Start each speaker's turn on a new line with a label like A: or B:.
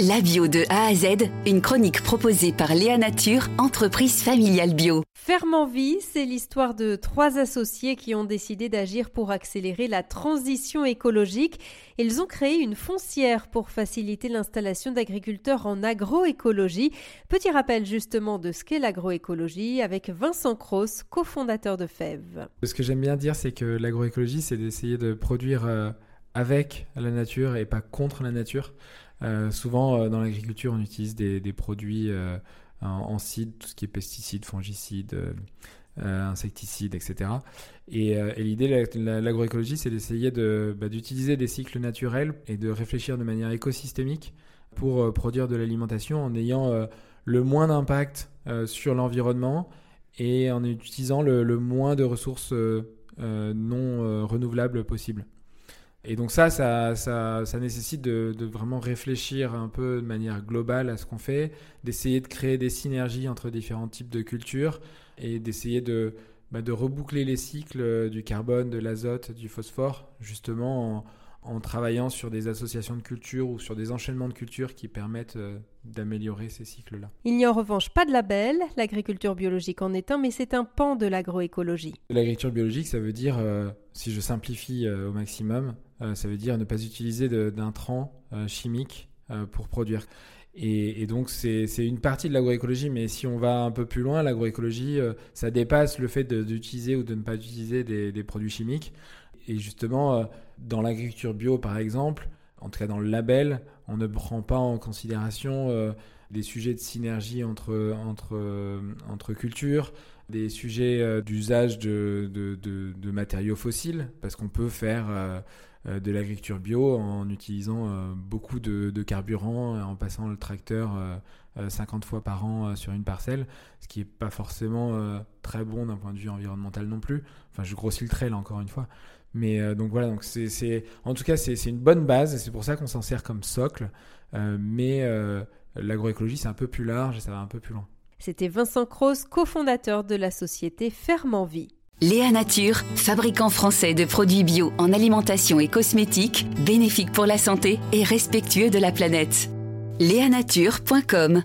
A: La bio de A à Z, une chronique proposée par Léa Nature, entreprise familiale bio.
B: Ferme vie, c'est l'histoire de trois associés qui ont décidé d'agir pour accélérer la transition écologique. Ils ont créé une foncière pour faciliter l'installation d'agriculteurs en agroécologie. Petit rappel justement de ce qu'est l'agroécologie avec Vincent Cross, cofondateur de FEV.
C: Ce que j'aime bien dire, c'est que l'agroécologie, c'est d'essayer de produire euh, avec la nature et pas contre la nature. Euh, souvent, euh, dans l'agriculture, on utilise des, produits euh, en, cides, tout ce qui est pesticides, fongicides, insecticides, etc. Et, l'idée de l'agroécologie, c'est d'essayer bah, d'utiliser des cycles naturels et de réfléchir de manière écosystémique pour produire de l'alimentation en ayant le moins d'impact sur l'environnement et en utilisant le, le moins de ressources non renouvelables possibles. Et donc ça, ça, ça, ça nécessite de, de, vraiment réfléchir un peu de manière globale à ce qu'on fait, d'essayer de créer des synergies entre différents types de cultures et d'essayer de, bah, de reboucler les cycles du carbone, de l'azote, du phosphore, justement en, en travaillant sur des associations de cultures ou sur des enchaînements de cultures qui permettent euh, d'améliorer ces cycles-là.
B: Il n'y a en revanche pas de label, l'agriculture biologique en est un, mais c'est un pan de l'agroécologie.
C: L'agriculture biologique, ça veut dire, euh, si je simplifie euh, au maximum, ça veut dire ne pas utiliser d'intrants chimiques pour produire. Et, donc c'est une partie de l'agroécologie, mais si on va un peu plus loin, l'agroécologie, ça dépasse le fait d'utiliser ou de ne pas utiliser des produits chimiques. Et justement, euh, dans l'agriculture bio, par exemple, en tout cas dans le label, on ne prend pas en considération euh, des sujets de synergie entre, entre, euh, entre cultures, des sujets d'usage de, de, matériaux fossiles, parce qu'on peut faire de l'agriculture bio en utilisant beaucoup de, carburant, en passant le tracteur 50 fois par an sur une parcelle, ce qui n'est pas forcément très bon d'un point de vue environnemental non plus. Enfin, je grossis le trait là encore une fois. Mais euh, donc voilà, donc c'est, en tout cas, c'est, une bonne base et c'est pour ça qu'on s'en sert comme socle. Euh, mais euh, l'agroécologie, c'est un peu plus large et ça va un peu plus loin.
B: C'était Vincent Cross, cofondateur de la société Ferment-Vie.
A: Léa Nature, fabricant français de produits bio en alimentation et cosmétiques, bénéfiques pour la santé et respectueux de la planète. Léanature.com